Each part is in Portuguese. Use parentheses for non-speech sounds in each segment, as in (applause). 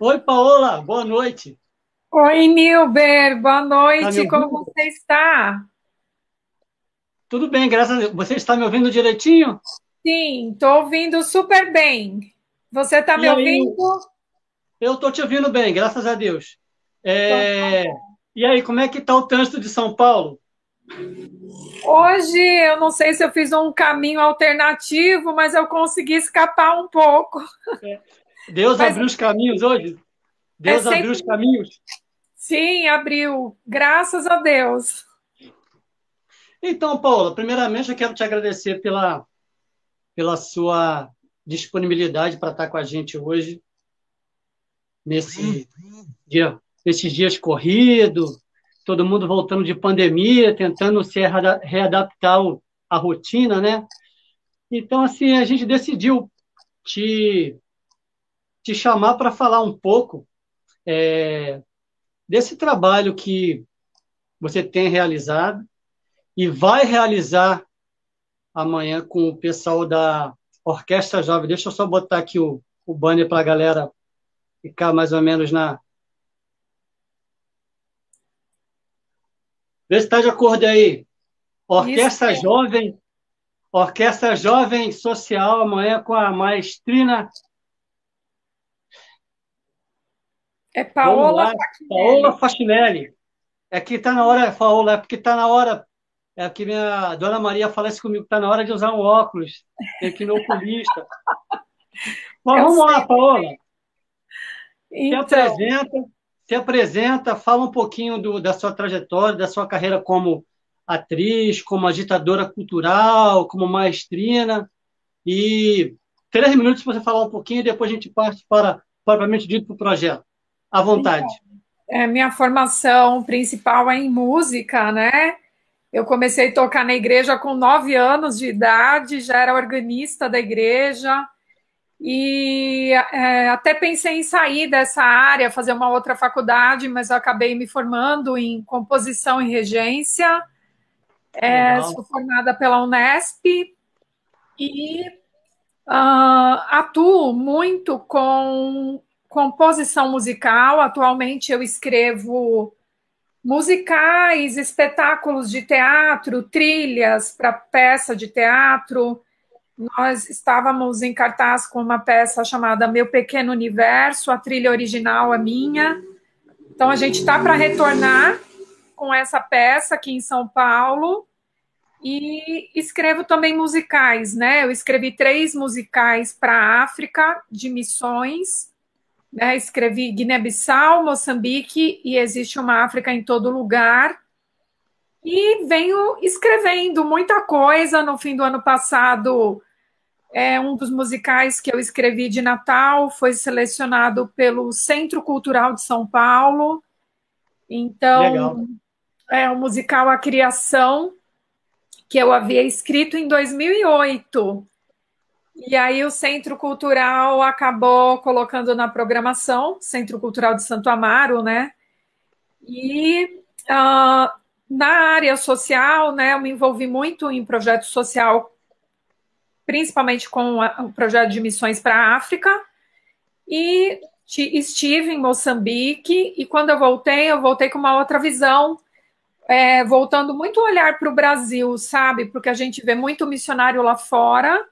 Oi, Paola, boa noite. Oi, Nilber, boa noite, tá como você está? Tudo bem, graças a Deus. Você está me ouvindo direitinho? Sim, estou ouvindo super bem. Você está me aí? ouvindo? Eu estou te ouvindo bem, graças a Deus. É... Então, tá e aí, como é que está o trânsito de São Paulo? Hoje, eu não sei se eu fiz um caminho alternativo, mas eu consegui escapar um pouco. É. Deus mas... abriu os caminhos hoje? Deus é sempre... abriu os caminhos? Sim, abriu. Graças a Deus. Então, Paula, primeiramente eu quero te agradecer pela, pela sua disponibilidade para estar com a gente hoje, nesse dia, nesses dias corridos, todo mundo voltando de pandemia, tentando se readaptar à rotina, né? Então, assim, a gente decidiu te, te chamar para falar um pouco é, desse trabalho que você tem realizado e vai realizar amanhã com o pessoal da Orquestra Jovem. Deixa eu só botar aqui o, o banner para a galera ficar mais ou menos na. Vê se está de acordo aí. Orquestra Isso. Jovem, Orquestra Jovem Social, amanhã com a maestrina. É Paola Facinelli. Paola. É que está na hora, Paola, é porque está na hora é que minha dona Maria falasse comigo, está na hora de usar um óculos, tem que ir no oculista. (laughs) Mas vamos lá, Paola. Então... Se apresenta, se apresenta, fala um pouquinho do, da sua trajetória, da sua carreira como atriz, como agitadora cultural, como maestrina. E três minutos para você falar um pouquinho e depois a gente parte para, propriamente dito, para o projeto. À vontade. É, minha formação principal é em música, né? Eu comecei a tocar na igreja com nove anos de idade, já era organista da igreja, e é, até pensei em sair dessa área, fazer uma outra faculdade, mas eu acabei me formando em composição e regência. É, sou formada pela Unesp e uh, atuo muito com composição musical. Atualmente eu escrevo musicais, espetáculos de teatro, trilhas para peça de teatro. Nós estávamos em cartaz com uma peça chamada Meu Pequeno Universo, a trilha original é minha. Então a gente está para retornar com essa peça aqui em São Paulo. E escrevo também musicais, né? Eu escrevi três musicais para a África de missões né? Escrevi Guiné-Bissau, Moçambique e existe uma África em todo lugar. E venho escrevendo muita coisa. No fim do ano passado, é um dos musicais que eu escrevi de Natal foi selecionado pelo Centro Cultural de São Paulo. Então, Legal. é o musical A Criação, que eu havia escrito em 2008. E aí o Centro Cultural acabou colocando na programação, Centro Cultural de Santo Amaro, né? E uh, na área social, né, eu me envolvi muito em projeto social, principalmente com o projeto de missões para a África, e estive em Moçambique, e quando eu voltei, eu voltei com uma outra visão, é, voltando muito olhar para o Brasil, sabe? Porque a gente vê muito missionário lá fora,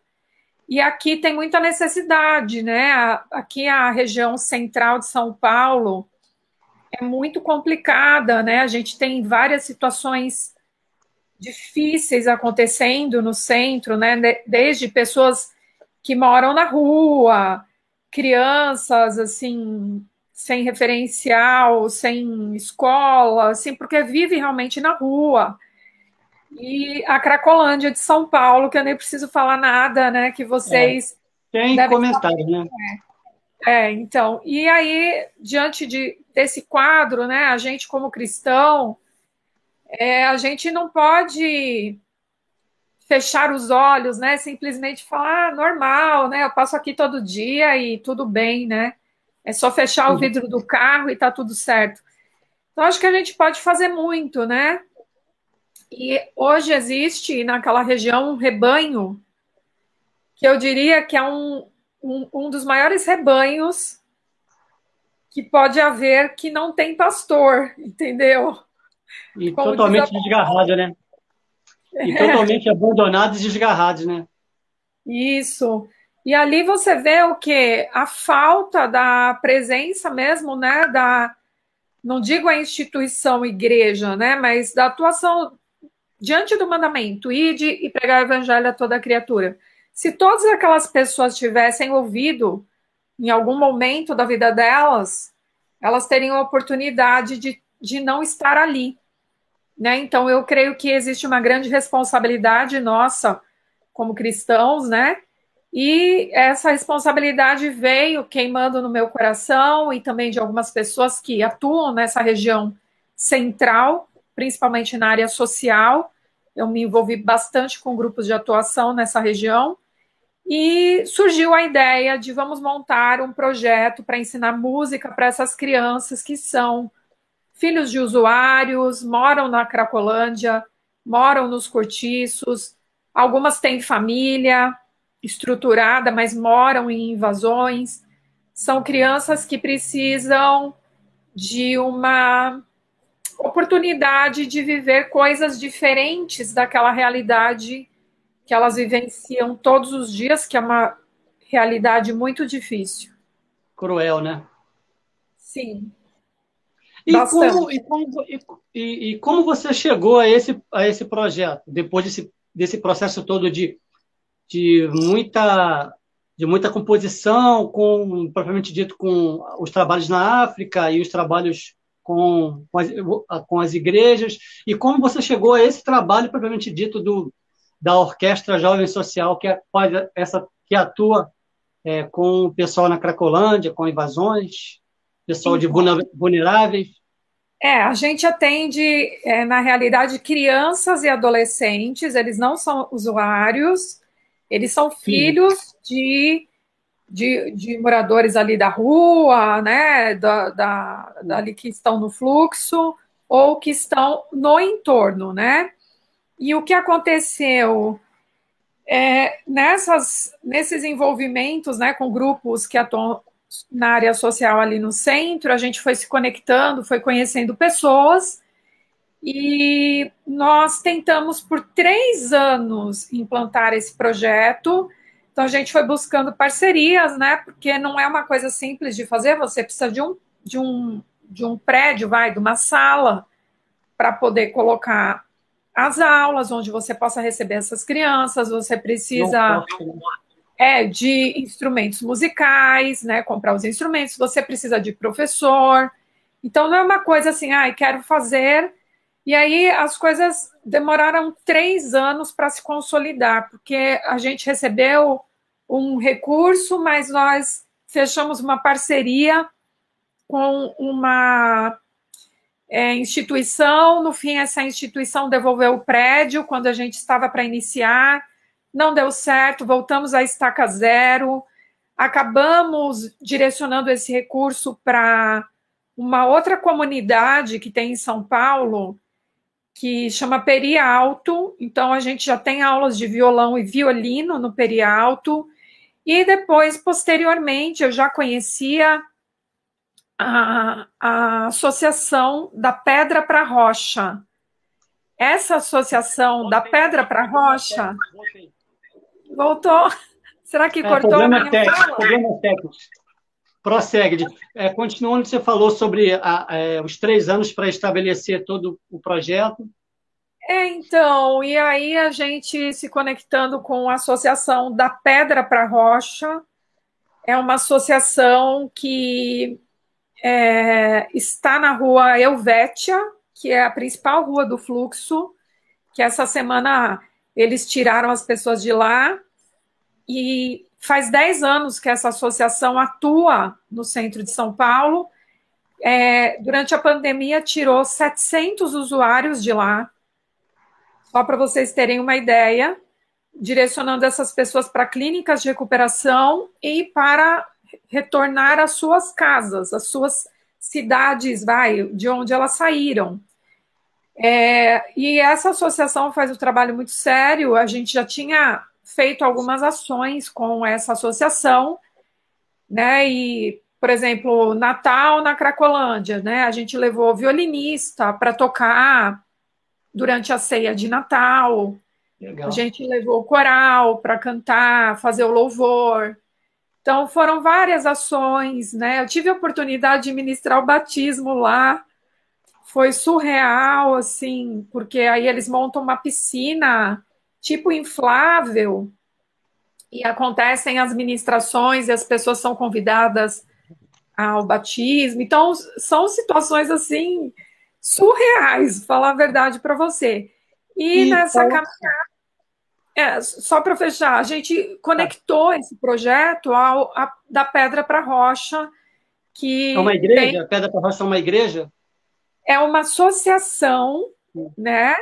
e aqui tem muita necessidade, né? Aqui a região central de São Paulo é muito complicada, né? A gente tem várias situações difíceis acontecendo no centro, né? Desde pessoas que moram na rua, crianças assim sem referencial, sem escola, assim, porque vive realmente na rua e a Cracolândia de São Paulo, que eu nem preciso falar nada, né? Que vocês. É, tem comentário, né? É, então. E aí, diante de, desse quadro, né, a gente, como cristão, é, a gente não pode fechar os olhos, né? Simplesmente falar, ah, normal, né? Eu passo aqui todo dia e tudo bem, né? É só fechar o vidro do carro e tá tudo certo. Então, acho que a gente pode fazer muito, né? E hoje existe naquela região um rebanho que eu diria que é um, um, um dos maiores rebanhos que pode haver que não tem pastor, (laughs) entendeu? E Como totalmente desgarrado, né? E é. totalmente abandonados e desgarrados, né? Isso. E ali você vê o que? A falta da presença mesmo, né? Da, não digo a instituição igreja, né? Mas da atuação diante do mandamento, ide e pregar o evangelho a toda criatura. Se todas aquelas pessoas tivessem ouvido em algum momento da vida delas, elas teriam a oportunidade de, de não estar ali. Né? Então, eu creio que existe uma grande responsabilidade nossa como cristãos, né? E essa responsabilidade veio queimando no meu coração e também de algumas pessoas que atuam nessa região central, principalmente na área social. Eu me envolvi bastante com grupos de atuação nessa região e surgiu a ideia de vamos montar um projeto para ensinar música para essas crianças que são filhos de usuários, moram na Cracolândia, moram nos cortiços, algumas têm família estruturada, mas moram em invasões. São crianças que precisam de uma oportunidade de viver coisas diferentes daquela realidade que elas vivenciam todos os dias, que é uma realidade muito difícil. Cruel, né? Sim. E como, e, como, e, e como, você chegou a esse, a esse projeto, depois desse, desse processo todo de, de, muita, de muita composição, com, propriamente dito, com os trabalhos na África e os trabalhos com, com, as, com as igrejas, e como você chegou a esse trabalho, propriamente dito, do, da Orquestra Jovem Social, que, é, essa, que atua é, com o pessoal na Cracolândia, com invasões, pessoal de vulneráveis? É, a gente atende, é, na realidade, crianças e adolescentes, eles não são usuários, eles são filhos de, de, de, moradores ali da rua, né, da, da, dali que estão no fluxo, ou que estão no entorno, né? E o que aconteceu é, nessas, nesses envolvimentos né, com grupos que atuam na área social ali no centro, a gente foi se conectando, foi conhecendo pessoas e nós tentamos por três anos implantar esse projeto. Então a gente foi buscando parcerias, né? Porque não é uma coisa simples de fazer, você precisa de um, de um, de um prédio, vai, de uma sala para poder colocar as aulas, onde você possa receber essas crianças, você precisa é, de instrumentos musicais, né? Comprar os instrumentos, você precisa de professor. Então não é uma coisa assim, ah, quero fazer. E aí as coisas demoraram três anos para se consolidar, porque a gente recebeu um recurso, mas nós fechamos uma parceria com uma é, instituição. No fim, essa instituição devolveu o prédio quando a gente estava para iniciar não deu certo, voltamos à estaca zero, acabamos direcionando esse recurso para uma outra comunidade que tem em São Paulo, que chama Perialto. Então, a gente já tem aulas de violão e violino no Perialto. E depois, posteriormente, eu já conhecia a, a Associação da Pedra para Rocha. Essa associação da Pedra para Rocha Voltou. (laughs) Será que é, cortou problema a minha técnico, fala? Prossegue. É, continuando, você falou sobre a, é, os três anos para estabelecer todo o projeto. É, então, e aí a gente se conectando com a Associação da Pedra para Rocha, é uma associação que é, está na rua Helvétia, que é a principal rua do fluxo, que essa semana eles tiraram as pessoas de lá e faz 10 anos que essa associação atua no centro de São Paulo. É, durante a pandemia, tirou 700 usuários de lá, só para vocês terem uma ideia, direcionando essas pessoas para clínicas de recuperação e para retornar às suas casas, às suas cidades, vai, de onde elas saíram. É, e essa associação faz um trabalho muito sério. A gente já tinha feito algumas ações com essa associação, né? E por exemplo, Natal na Cracolândia, né? A gente levou violinista para tocar durante a ceia de Natal. Legal. A gente levou coral para cantar, fazer o louvor. Então foram várias ações, né? Eu tive a oportunidade de ministrar o batismo lá. Foi surreal, assim, porque aí eles montam uma piscina tipo inflável e acontecem as ministrações e as pessoas são convidadas ao batismo. Então, são situações assim surreais, falar a verdade para você. E, e nessa caminhada, é, só para fechar, a gente conectou esse projeto ao, a, da Pedra para Rocha, que é uma igreja. Tem, a Pedra para Rocha é uma igreja. É uma associação, né?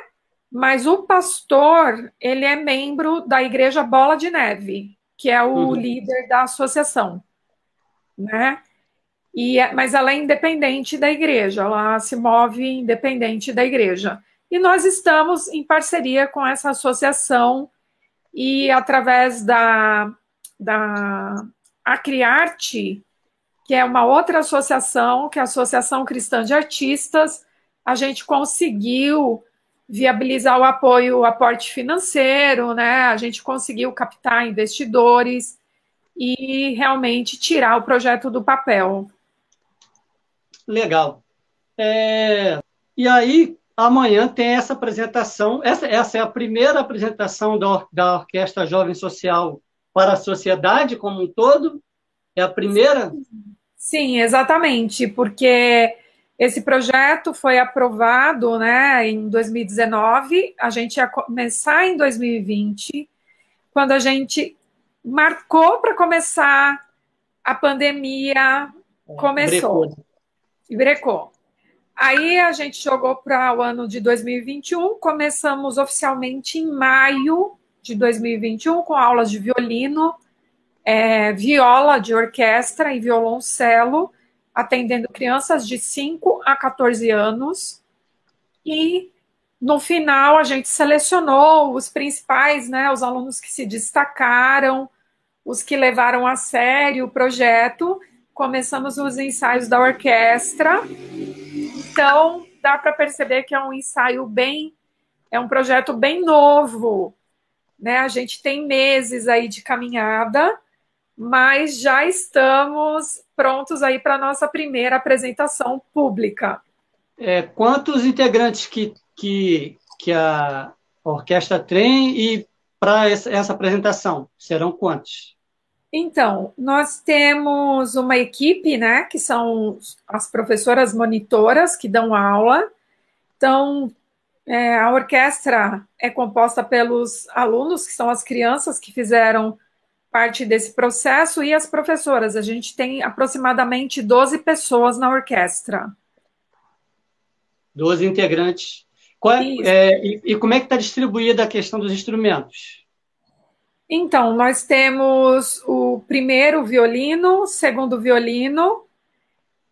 Mas o pastor ele é membro da Igreja Bola de Neve, que é o uhum. líder da associação, né? E, é, mas ela é independente da igreja, ela se move independente da igreja. E nós estamos em parceria com essa associação e através da, da Acriarte, que é uma outra associação, que é a Associação Cristã de Artistas, a gente conseguiu viabilizar o apoio, o aporte financeiro, né? A gente conseguiu captar investidores e realmente tirar o projeto do papel. Legal. É, e aí, amanhã tem essa apresentação. Essa, essa é a primeira apresentação da, da Orquestra Jovem Social para a sociedade como um todo? É a primeira? Sim, exatamente, porque esse projeto foi aprovado né, em 2019, a gente ia começar em 2020, quando a gente marcou para começar, a pandemia é, começou. Brecou e brecou. Aí a gente jogou para o ano de 2021, começamos oficialmente em maio de 2021 com aulas de violino, é, viola de orquestra e violoncelo, atendendo crianças de 5 a 14 anos. E no final a gente selecionou os principais, né, os alunos que se destacaram, os que levaram a sério o projeto começamos os ensaios da orquestra. Então, dá para perceber que é um ensaio bem, é um projeto bem novo, né? A gente tem meses aí de caminhada, mas já estamos prontos aí para a nossa primeira apresentação pública. É, quantos integrantes que, que, que a orquestra tem e para essa, essa apresentação? Serão quantos? Então, nós temos uma equipe, né, que são as professoras monitoras que dão aula. Então, é, a orquestra é composta pelos alunos, que são as crianças que fizeram parte desse processo, e as professoras. A gente tem aproximadamente 12 pessoas na orquestra. 12 integrantes. É, é, e, e como é que está distribuída a questão dos instrumentos? Então, nós temos o primeiro violino, segundo violino.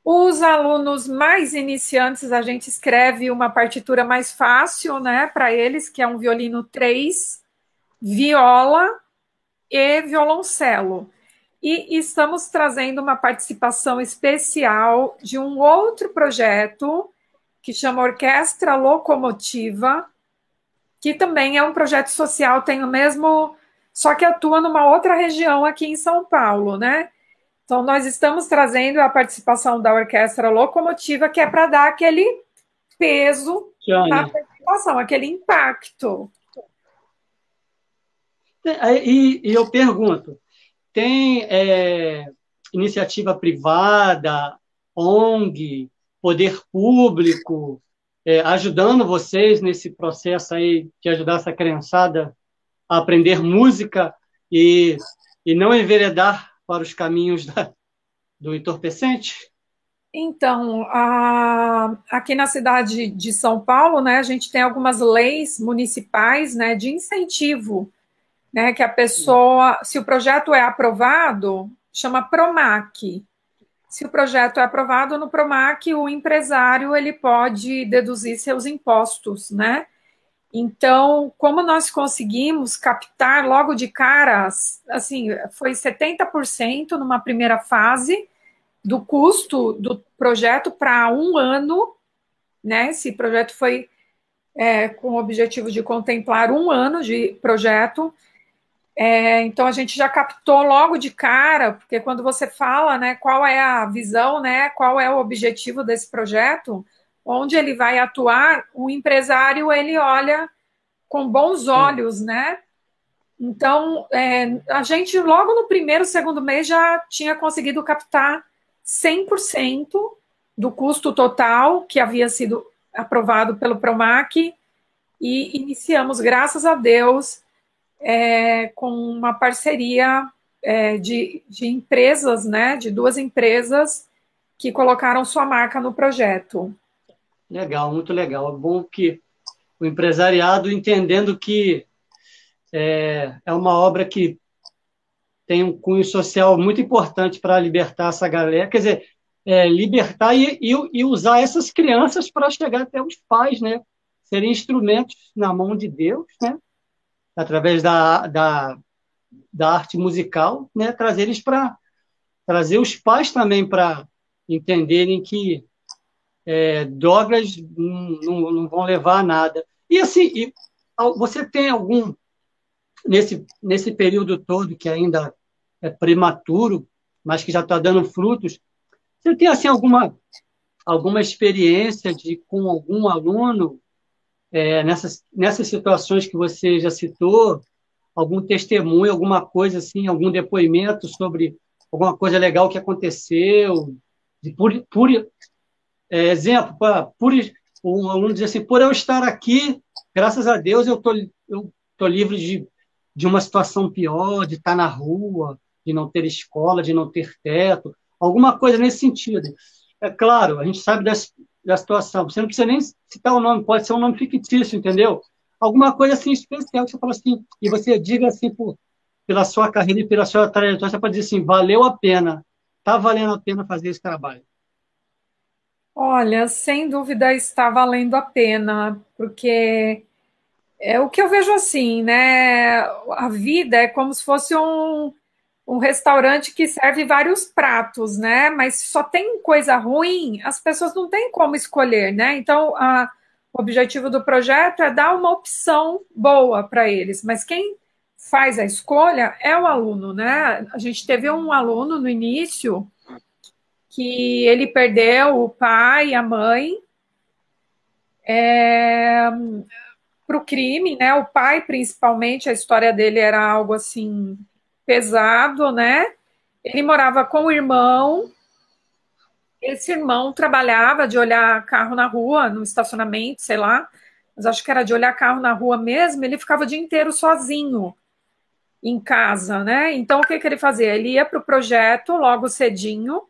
Os alunos mais iniciantes, a gente escreve uma partitura mais fácil, né, para eles, que é um violino 3, viola e violoncelo. E estamos trazendo uma participação especial de um outro projeto que chama Orquestra Locomotiva, que também é um projeto social, tem o mesmo só que atua numa outra região aqui em São Paulo, né? Então, nós estamos trazendo a participação da orquestra locomotiva, que é para dar aquele peso na participação, aquele impacto. E, e eu pergunto: tem é, iniciativa privada, ONG, poder público, é, ajudando vocês nesse processo aí de ajudar essa criançada a aprender música e, e não enveredar para os caminhos da, do entorpecente? Então, a, aqui na cidade de São Paulo, né, a gente tem algumas leis municipais né, de incentivo, né, que a pessoa, se o projeto é aprovado, chama PROMAC. Se o projeto é aprovado no PROMAC, o empresário ele pode deduzir seus impostos, né? Então, como nós conseguimos captar logo de cara, assim, foi 70% numa primeira fase do custo do projeto para um ano, né? Esse projeto foi é, com o objetivo de contemplar um ano de projeto. É, então a gente já captou logo de cara, porque quando você fala, né, qual é a visão, né, qual é o objetivo desse projeto, onde ele vai atuar, o empresário ele olha com bons olhos, né? Então, é, a gente logo no primeiro, segundo mês já tinha conseguido captar 100% do custo total que havia sido aprovado pelo Promac e iniciamos, graças a Deus, é, com uma parceria é, de, de empresas, né, de duas empresas que colocaram sua marca no projeto. Legal, muito legal. É bom que o empresariado entendendo que é, é uma obra que tem um cunho social muito importante para libertar essa galera, quer dizer, é, libertar e, e, e, usar essas crianças para chegar até os pais, né? Serem instrumentos na mão de Deus, né? Através da, da, da arte musical, né? Trazer eles para trazer os pais também para entenderem que é, drogas não, não, vão levar a nada. E assim, e, você tem algum nesse nesse período todo que ainda é prematuro, mas que já está dando frutos. Você tem assim alguma alguma experiência de com algum aluno é, nessas nessas situações que você já citou, algum testemunho, alguma coisa assim, algum depoimento sobre alguma coisa legal que aconteceu, de por, por é, exemplo, por um aluno diz assim, por eu estar aqui, graças a Deus eu tô eu tô livre de de uma situação pior, de estar na rua, de não ter escola, de não ter teto, alguma coisa nesse sentido. É claro, a gente sabe da, da situação, você não precisa nem citar o nome, pode ser um nome fictício, entendeu? Alguma coisa assim especial que você fala assim, e você diga assim, por, pela sua carreira e pela sua trajetória, você pode dizer assim, valeu a pena, está valendo a pena fazer esse trabalho. Olha, sem dúvida está valendo a pena, porque é o que eu vejo assim, né? A vida é como se fosse um, um restaurante que serve vários pratos, né? Mas só tem coisa ruim, as pessoas não têm como escolher, né? Então, a, o objetivo do projeto é dar uma opção boa para eles, mas quem faz a escolha é o aluno, né? A gente teve um aluno no início que ele perdeu o pai e a mãe é, para o crime, né? O pai, principalmente, a história dele era algo assim pesado, né? Ele morava com o irmão. Esse irmão trabalhava de olhar carro na rua, no estacionamento, sei lá, mas acho que era de olhar carro na rua mesmo. Ele ficava o dia inteiro sozinho em casa, né? Então o que, que ele fazia? Ele ia para o projeto logo cedinho,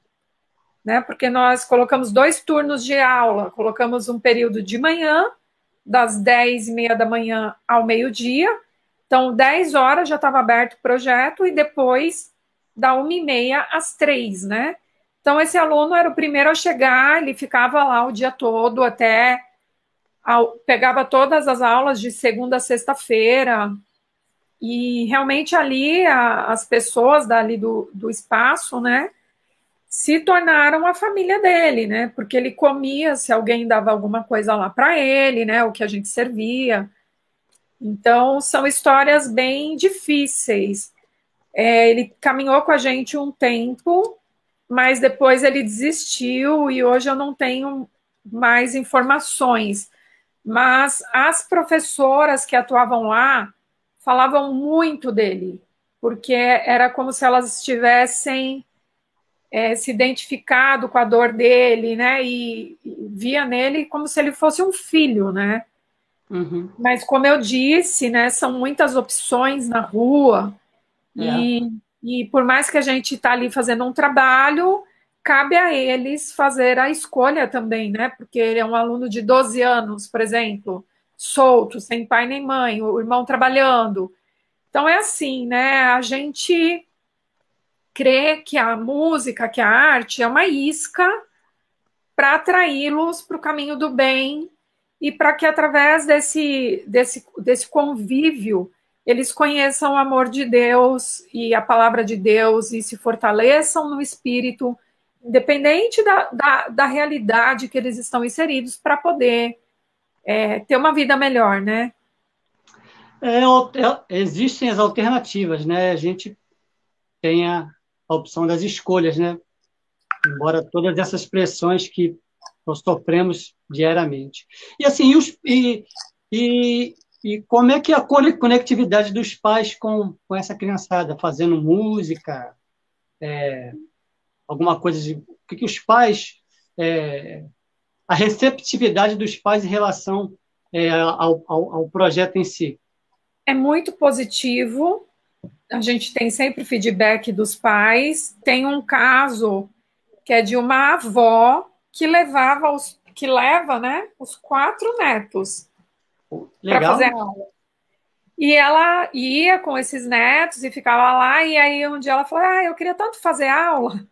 né? Porque nós colocamos dois turnos de aula, colocamos um período de manhã, das 10 e meia da manhã ao meio-dia, então, 10 horas já estava aberto o projeto e depois da 1 e meia às 3, né? Então, esse aluno era o primeiro a chegar, ele ficava lá o dia todo até. pegava todas as aulas de segunda a sexta-feira, e realmente ali a, as pessoas dali do, do espaço, né, se tornaram a família dele, né, porque ele comia se alguém dava alguma coisa lá para ele, né, o que a gente servia. Então, são histórias bem difíceis. É, ele caminhou com a gente um tempo, mas depois ele desistiu e hoje eu não tenho mais informações. Mas as professoras que atuavam lá falavam muito dele, porque era como se elas estivessem é, se identificado com a dor dele, né? E, e via nele como se ele fosse um filho, né? Uhum. Mas, como eu disse, né, são muitas opções na rua, é. e, e por mais que a gente está ali fazendo um trabalho, cabe a eles fazer a escolha também, né? Porque ele é um aluno de 12 anos, por exemplo, solto, sem pai nem mãe, o irmão trabalhando. Então é assim, né? A gente crê que a música, que a arte é uma isca para atraí-los para o caminho do bem e para que através desse, desse, desse convívio eles conheçam o amor de Deus e a palavra de Deus e se fortaleçam no espírito independente da, da, da realidade que eles estão inseridos, para poder é, ter uma vida melhor, né? É, é, existem as alternativas, né? A gente tenha a opção das escolhas, né? Embora todas essas pressões que nós sofremos diariamente. E assim, e, e, e como é que a conectividade dos pais com, com essa criançada, fazendo música, é, alguma coisa de. O que, que os pais. É, a receptividade dos pais em relação é, ao, ao, ao projeto em si? É muito positivo. A gente tem sempre feedback dos pais. Tem um caso que é de uma avó que levava os, que leva, né, os quatro netos para fazer aula. E ela ia com esses netos e ficava lá, e aí um dia ela falou: Ah, eu queria tanto fazer aula.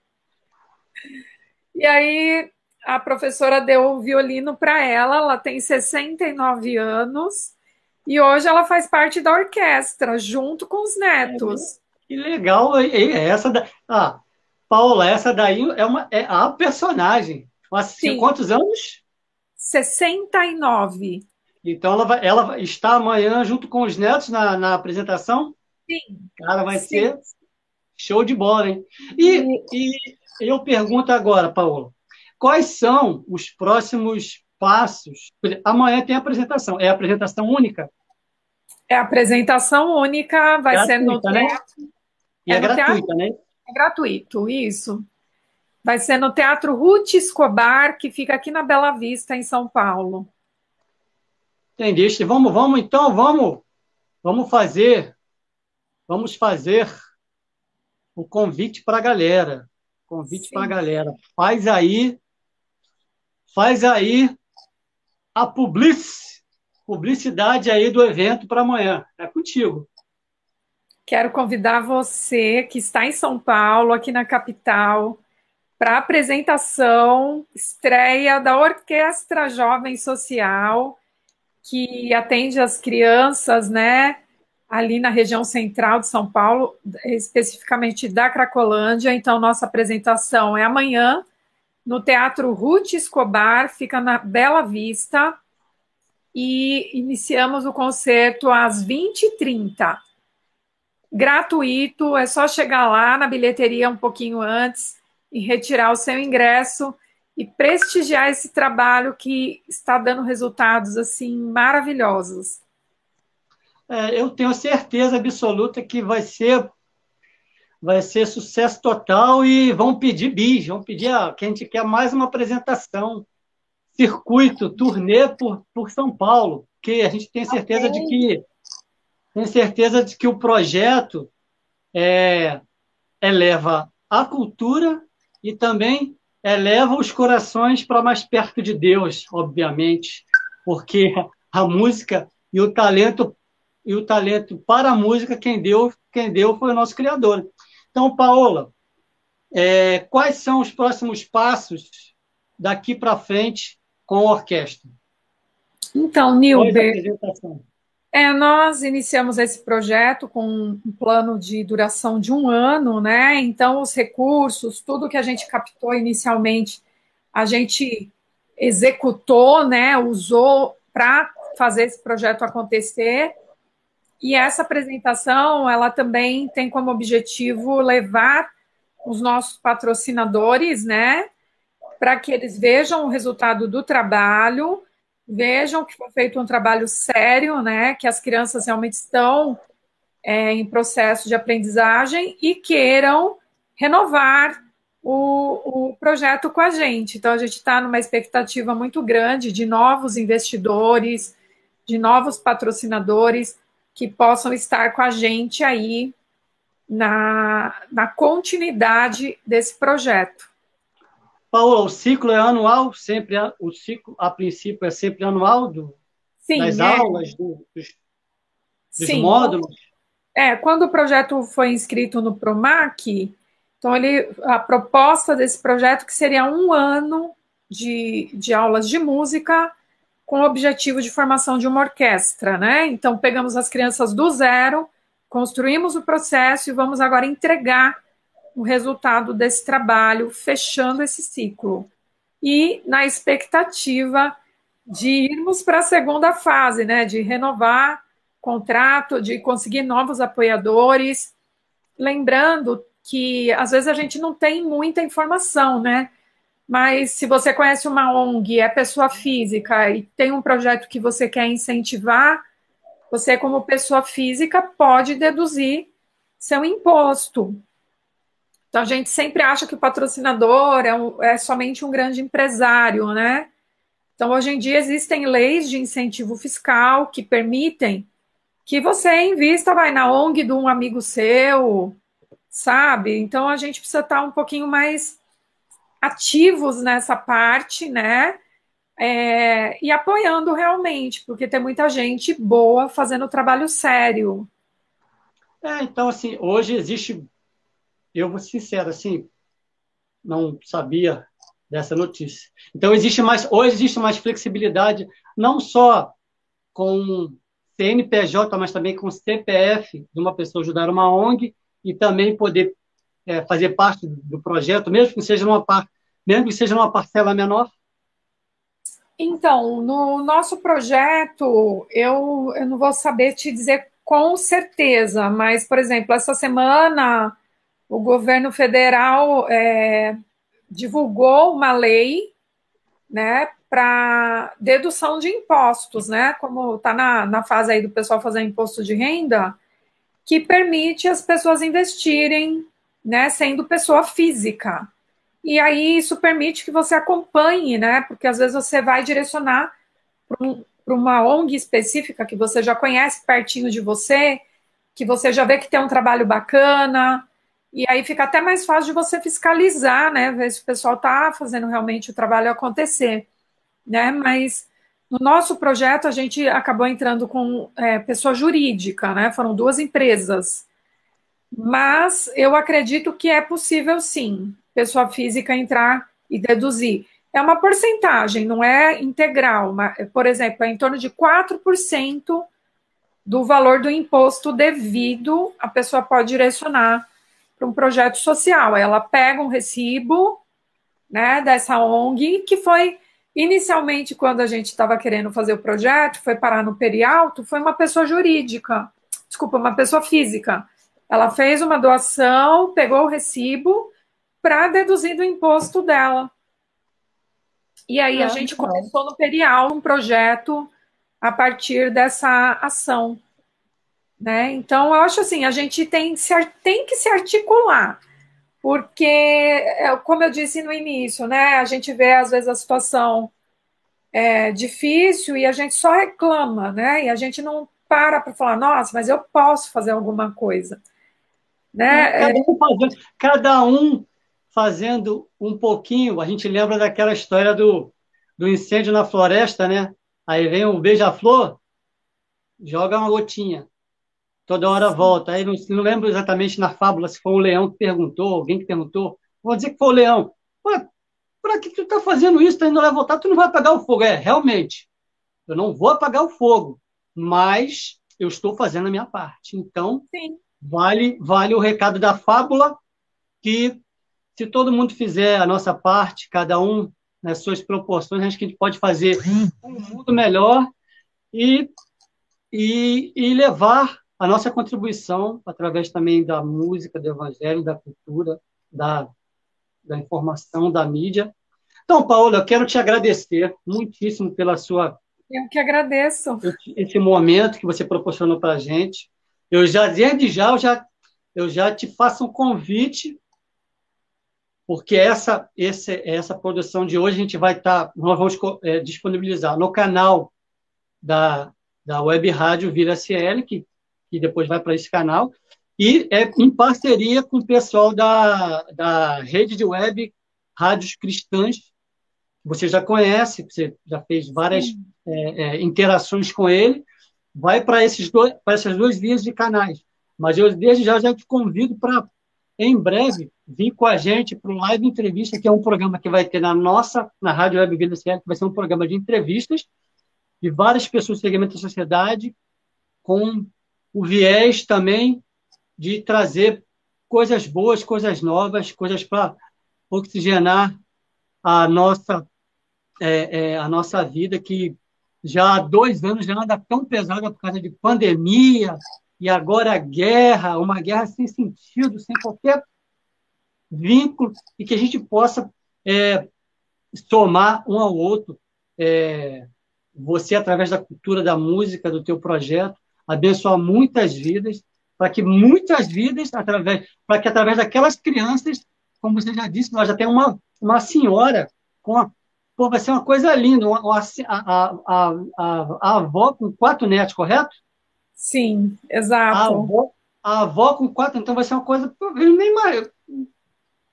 E aí a professora deu o violino para ela, ela tem 69 anos, e hoje ela faz parte da orquestra, junto com os netos. Que legal! Essa da... Ah, Paula, essa daí é, uma, é a personagem. Assim, quantos anos? 69. Então ela, vai, ela está amanhã junto com os netos na, na apresentação? Sim. Cara, vai Sim. ser show de bola, hein? E, e eu pergunto agora, Paulo, quais são os próximos passos? Amanhã tem apresentação. É apresentação única? É apresentação única, vai gratuita, ser no né? E é, é gratuita, teatro? né? É gratuito, isso. Vai ser no Teatro Ruth Escobar, que fica aqui na Bela Vista, em São Paulo. Entendeste? Vamos, vamos, então, vamos, vamos fazer, vamos fazer o convite para a galera. Convite para a galera. Faz aí, faz aí a public, publicidade aí do evento para amanhã. É contigo. Quero convidar você que está em São Paulo, aqui na capital, para a apresentação estreia da Orquestra Jovem Social que atende as crianças, né, ali na região central de São Paulo, especificamente da Cracolândia. Então, nossa apresentação é amanhã no Teatro Ruth Escobar, fica na Bela Vista, e iniciamos o concerto às 20h30. Gratuito, é só chegar lá na bilheteria um pouquinho antes e retirar o seu ingresso e prestigiar esse trabalho que está dando resultados assim maravilhosos. É, eu tenho certeza absoluta que vai ser vai ser sucesso total e vão pedir bis, vão pedir a, que a gente quer mais uma apresentação, circuito, turnê por, por São Paulo, que a gente tem certeza okay. de que tem certeza de que o projeto é, eleva a cultura e também eleva os corações para mais perto de Deus, obviamente, porque a música e o talento e o talento para a música quem deu quem deu foi o nosso criador. Então, Paola, é, quais são os próximos passos daqui para frente com a orquestra? Então, Nilber, é, nós iniciamos esse projeto com um plano de duração de um ano, né? Então, os recursos, tudo que a gente captou inicialmente, a gente executou, né? Usou para fazer esse projeto acontecer. E essa apresentação, ela também tem como objetivo levar os nossos patrocinadores, né? Para que eles vejam o resultado do trabalho vejam que foi feito um trabalho sério, né, que as crianças realmente estão é, em processo de aprendizagem e queiram renovar o, o projeto com a gente. Então, a gente está numa expectativa muito grande de novos investidores, de novos patrocinadores que possam estar com a gente aí na, na continuidade desse projeto. Paula, o ciclo é anual? Sempre o ciclo, a princípio, é sempre anual do, Sim, das é. aulas, do, dos, dos Sim. módulos? É, quando o projeto foi inscrito no Promac, então ele, a proposta desse projeto que seria um ano de, de aulas de música com o objetivo de formação de uma orquestra, né? Então pegamos as crianças do zero, construímos o processo e vamos agora entregar o resultado desse trabalho, fechando esse ciclo. E na expectativa de irmos para a segunda fase, né, de renovar contrato, de conseguir novos apoiadores. Lembrando que às vezes a gente não tem muita informação, né? Mas se você conhece uma ONG, é pessoa física e tem um projeto que você quer incentivar, você, como pessoa física, pode deduzir seu imposto. Então, a gente sempre acha que o patrocinador é, um, é somente um grande empresário, né? Então, hoje em dia, existem leis de incentivo fiscal que permitem que você invista, vai na ONG de um amigo seu, sabe? Então, a gente precisa estar um pouquinho mais ativos nessa parte, né? É, e apoiando realmente, porque tem muita gente boa fazendo trabalho sério. É, então, assim, hoje existe, eu vou ser sincero, assim, não sabia dessa notícia. Então, existe mais, hoje existe mais flexibilidade, não só com CNPJ, mas também com CPF de uma pessoa ajudar uma ONG e também poder é, fazer parte do projeto, mesmo que seja parte, mesmo que seja parcela menor? Então, no nosso projeto, eu, eu não vou saber te dizer com certeza, mas, por exemplo, essa semana o governo federal é, divulgou uma lei né, para dedução de impostos, né? Como está na, na fase aí do pessoal fazer imposto de renda, que permite as pessoas investirem, né, sendo pessoa física. E aí isso permite que você acompanhe, né? Porque às vezes você vai direcionar para um, uma ONG específica que você já conhece pertinho de você, que você já vê que tem um trabalho bacana, e aí fica até mais fácil de você fiscalizar, né? Ver se o pessoal está fazendo realmente o trabalho acontecer, né? Mas no nosso projeto a gente acabou entrando com é, pessoa jurídica, né? Foram duas empresas. Mas eu acredito que é possível sim pessoa física entrar e deduzir. É uma porcentagem, não é integral. Mas, por exemplo, é em torno de 4% do valor do imposto devido, a pessoa pode direcionar para um projeto social. Ela pega um recibo né, dessa ONG, que foi inicialmente, quando a gente estava querendo fazer o projeto, foi parar no Perialto, foi uma pessoa jurídica, desculpa, uma pessoa física. Ela fez uma doação, pegou o recibo para deduzir do imposto dela. E aí ah, a gente então. começou no Perial um projeto a partir dessa ação. Né? Então, eu acho assim, a gente tem, tem que se articular, porque, é, como eu disse no início, né, a gente vê às vezes a situação é, difícil e a gente só reclama, né? E a gente não para para falar, nossa, mas eu posso fazer alguma coisa. Né? Cada um, fazendo, cada um fazendo um pouquinho. A gente lembra daquela história do, do incêndio na floresta, né? Aí vem o beija-flor, joga uma gotinha. Toda hora volta. Aí não, não lembro exatamente na fábula se foi o leão que perguntou, alguém que perguntou. Vou dizer que foi o leão. Para que tu está fazendo isso? Tu ainda vai voltar, tu não vai apagar o fogo. É, realmente, eu não vou apagar o fogo, mas eu estou fazendo a minha parte. Então, Sim. vale vale o recado da fábula que se todo mundo fizer a nossa parte, cada um nas suas proporções, acho que a gente pode fazer um mundo melhor e, e, e levar a nossa contribuição através também da música, do evangelho, da cultura, da, da informação, da mídia. Então, Paola, eu quero te agradecer muitíssimo pela sua. Eu que agradeço. Esse momento que você proporcionou para a gente. Eu já, desde já, eu já, eu já te faço um convite porque essa, esse, essa produção de hoje a gente vai estar, tá, nós vamos é, disponibilizar no canal da, da Web Rádio Vira CL, que, que depois vai para esse canal, e é em parceria com o pessoal da, da rede de web Rádios Cristãs, você já conhece, você já fez várias é, é, interações com ele, vai para esses dois, para essas duas vias de canais. Mas eu desde já já te convido para em breve vir com a gente para um live entrevista, que é um programa que vai ter na nossa, na Rádio Web Vida CL, que vai ser um programa de entrevistas de várias pessoas do segmento da sociedade, com o viés também de trazer coisas boas, coisas novas, coisas para oxigenar a nossa, é, é, a nossa vida, que já há dois anos já anda tão pesada por causa de pandemia, e agora guerra, uma guerra sem sentido, sem qualquer vínculo, e que a gente possa é, somar um ao outro. É, você, através da cultura, da música, do teu projeto, abençoar muitas vidas, para que muitas vidas, através, para que através daquelas crianças, como você já disse, nós já temos uma, uma senhora com a, pô, vai ser uma coisa linda, uma, a, a, a, a, avó com quatro netos, correto? Sim, exato. A avó, a avó com quatro, então vai ser uma coisa, nem mais,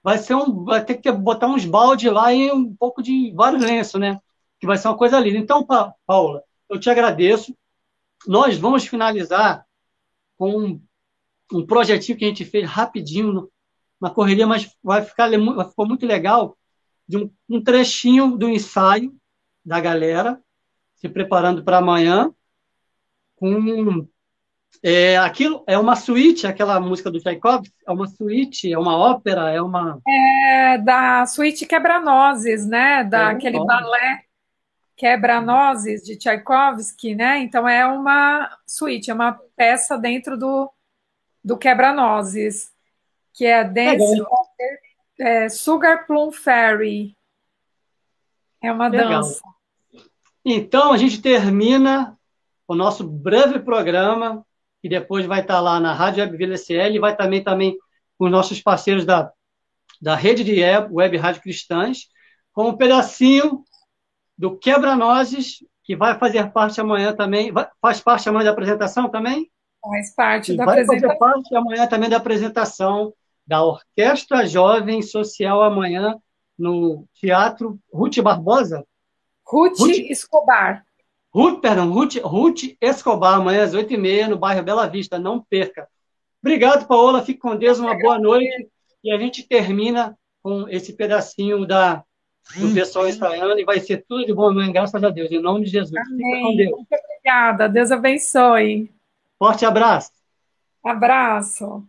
vai ser um, vai ter que botar uns balde lá e um pouco de vários lenços, né? Que vai ser uma coisa linda. Então, Paula, eu te agradeço. Nós vamos finalizar com um, um projetinho que a gente fez rapidinho na correria, mas vai ficar ficou muito legal de um, um trechinho do ensaio da galera se preparando para amanhã com é, aquilo é uma suíte, aquela música do Tchaikovsky, é uma suíte, é uma ópera, é uma. É da suíte Quebra-Nozes, né? Daquele é, balé Quebra-Nozes de Tchaikovsky, né? Então é uma suíte, é uma peça dentro do, do Quebra-Nozes, que é Dance é, Sugar Plum Fairy. É uma Legal. dança. Então a gente termina o nosso breve programa que depois vai estar lá na Rádio Web Vila SL, e vai também, também com os nossos parceiros da, da rede de web, web Rádio Cristãs, com um pedacinho do Quebra-Nozes, que vai fazer parte amanhã também, vai, faz parte amanhã da apresentação também? Faz parte da vai apresentação. Vai fazer parte amanhã também da apresentação da Orquestra Jovem Social amanhã no Teatro Ruth Barbosa? Ruth, Ruth Escobar. Ruth, perdão, Ruth, Ruth Escobar, amanhã às 8h30, no bairro Bela Vista. Não perca. Obrigado, Paola. Fique com Deus. Uma boa noite. E a gente termina com esse pedacinho da, do pessoal ensaiando e vai ser tudo de bom, graças a Deus. Em nome de Jesus. Amém. Fica com Deus. Muito obrigada. Deus abençoe. Forte abraço. Abraço.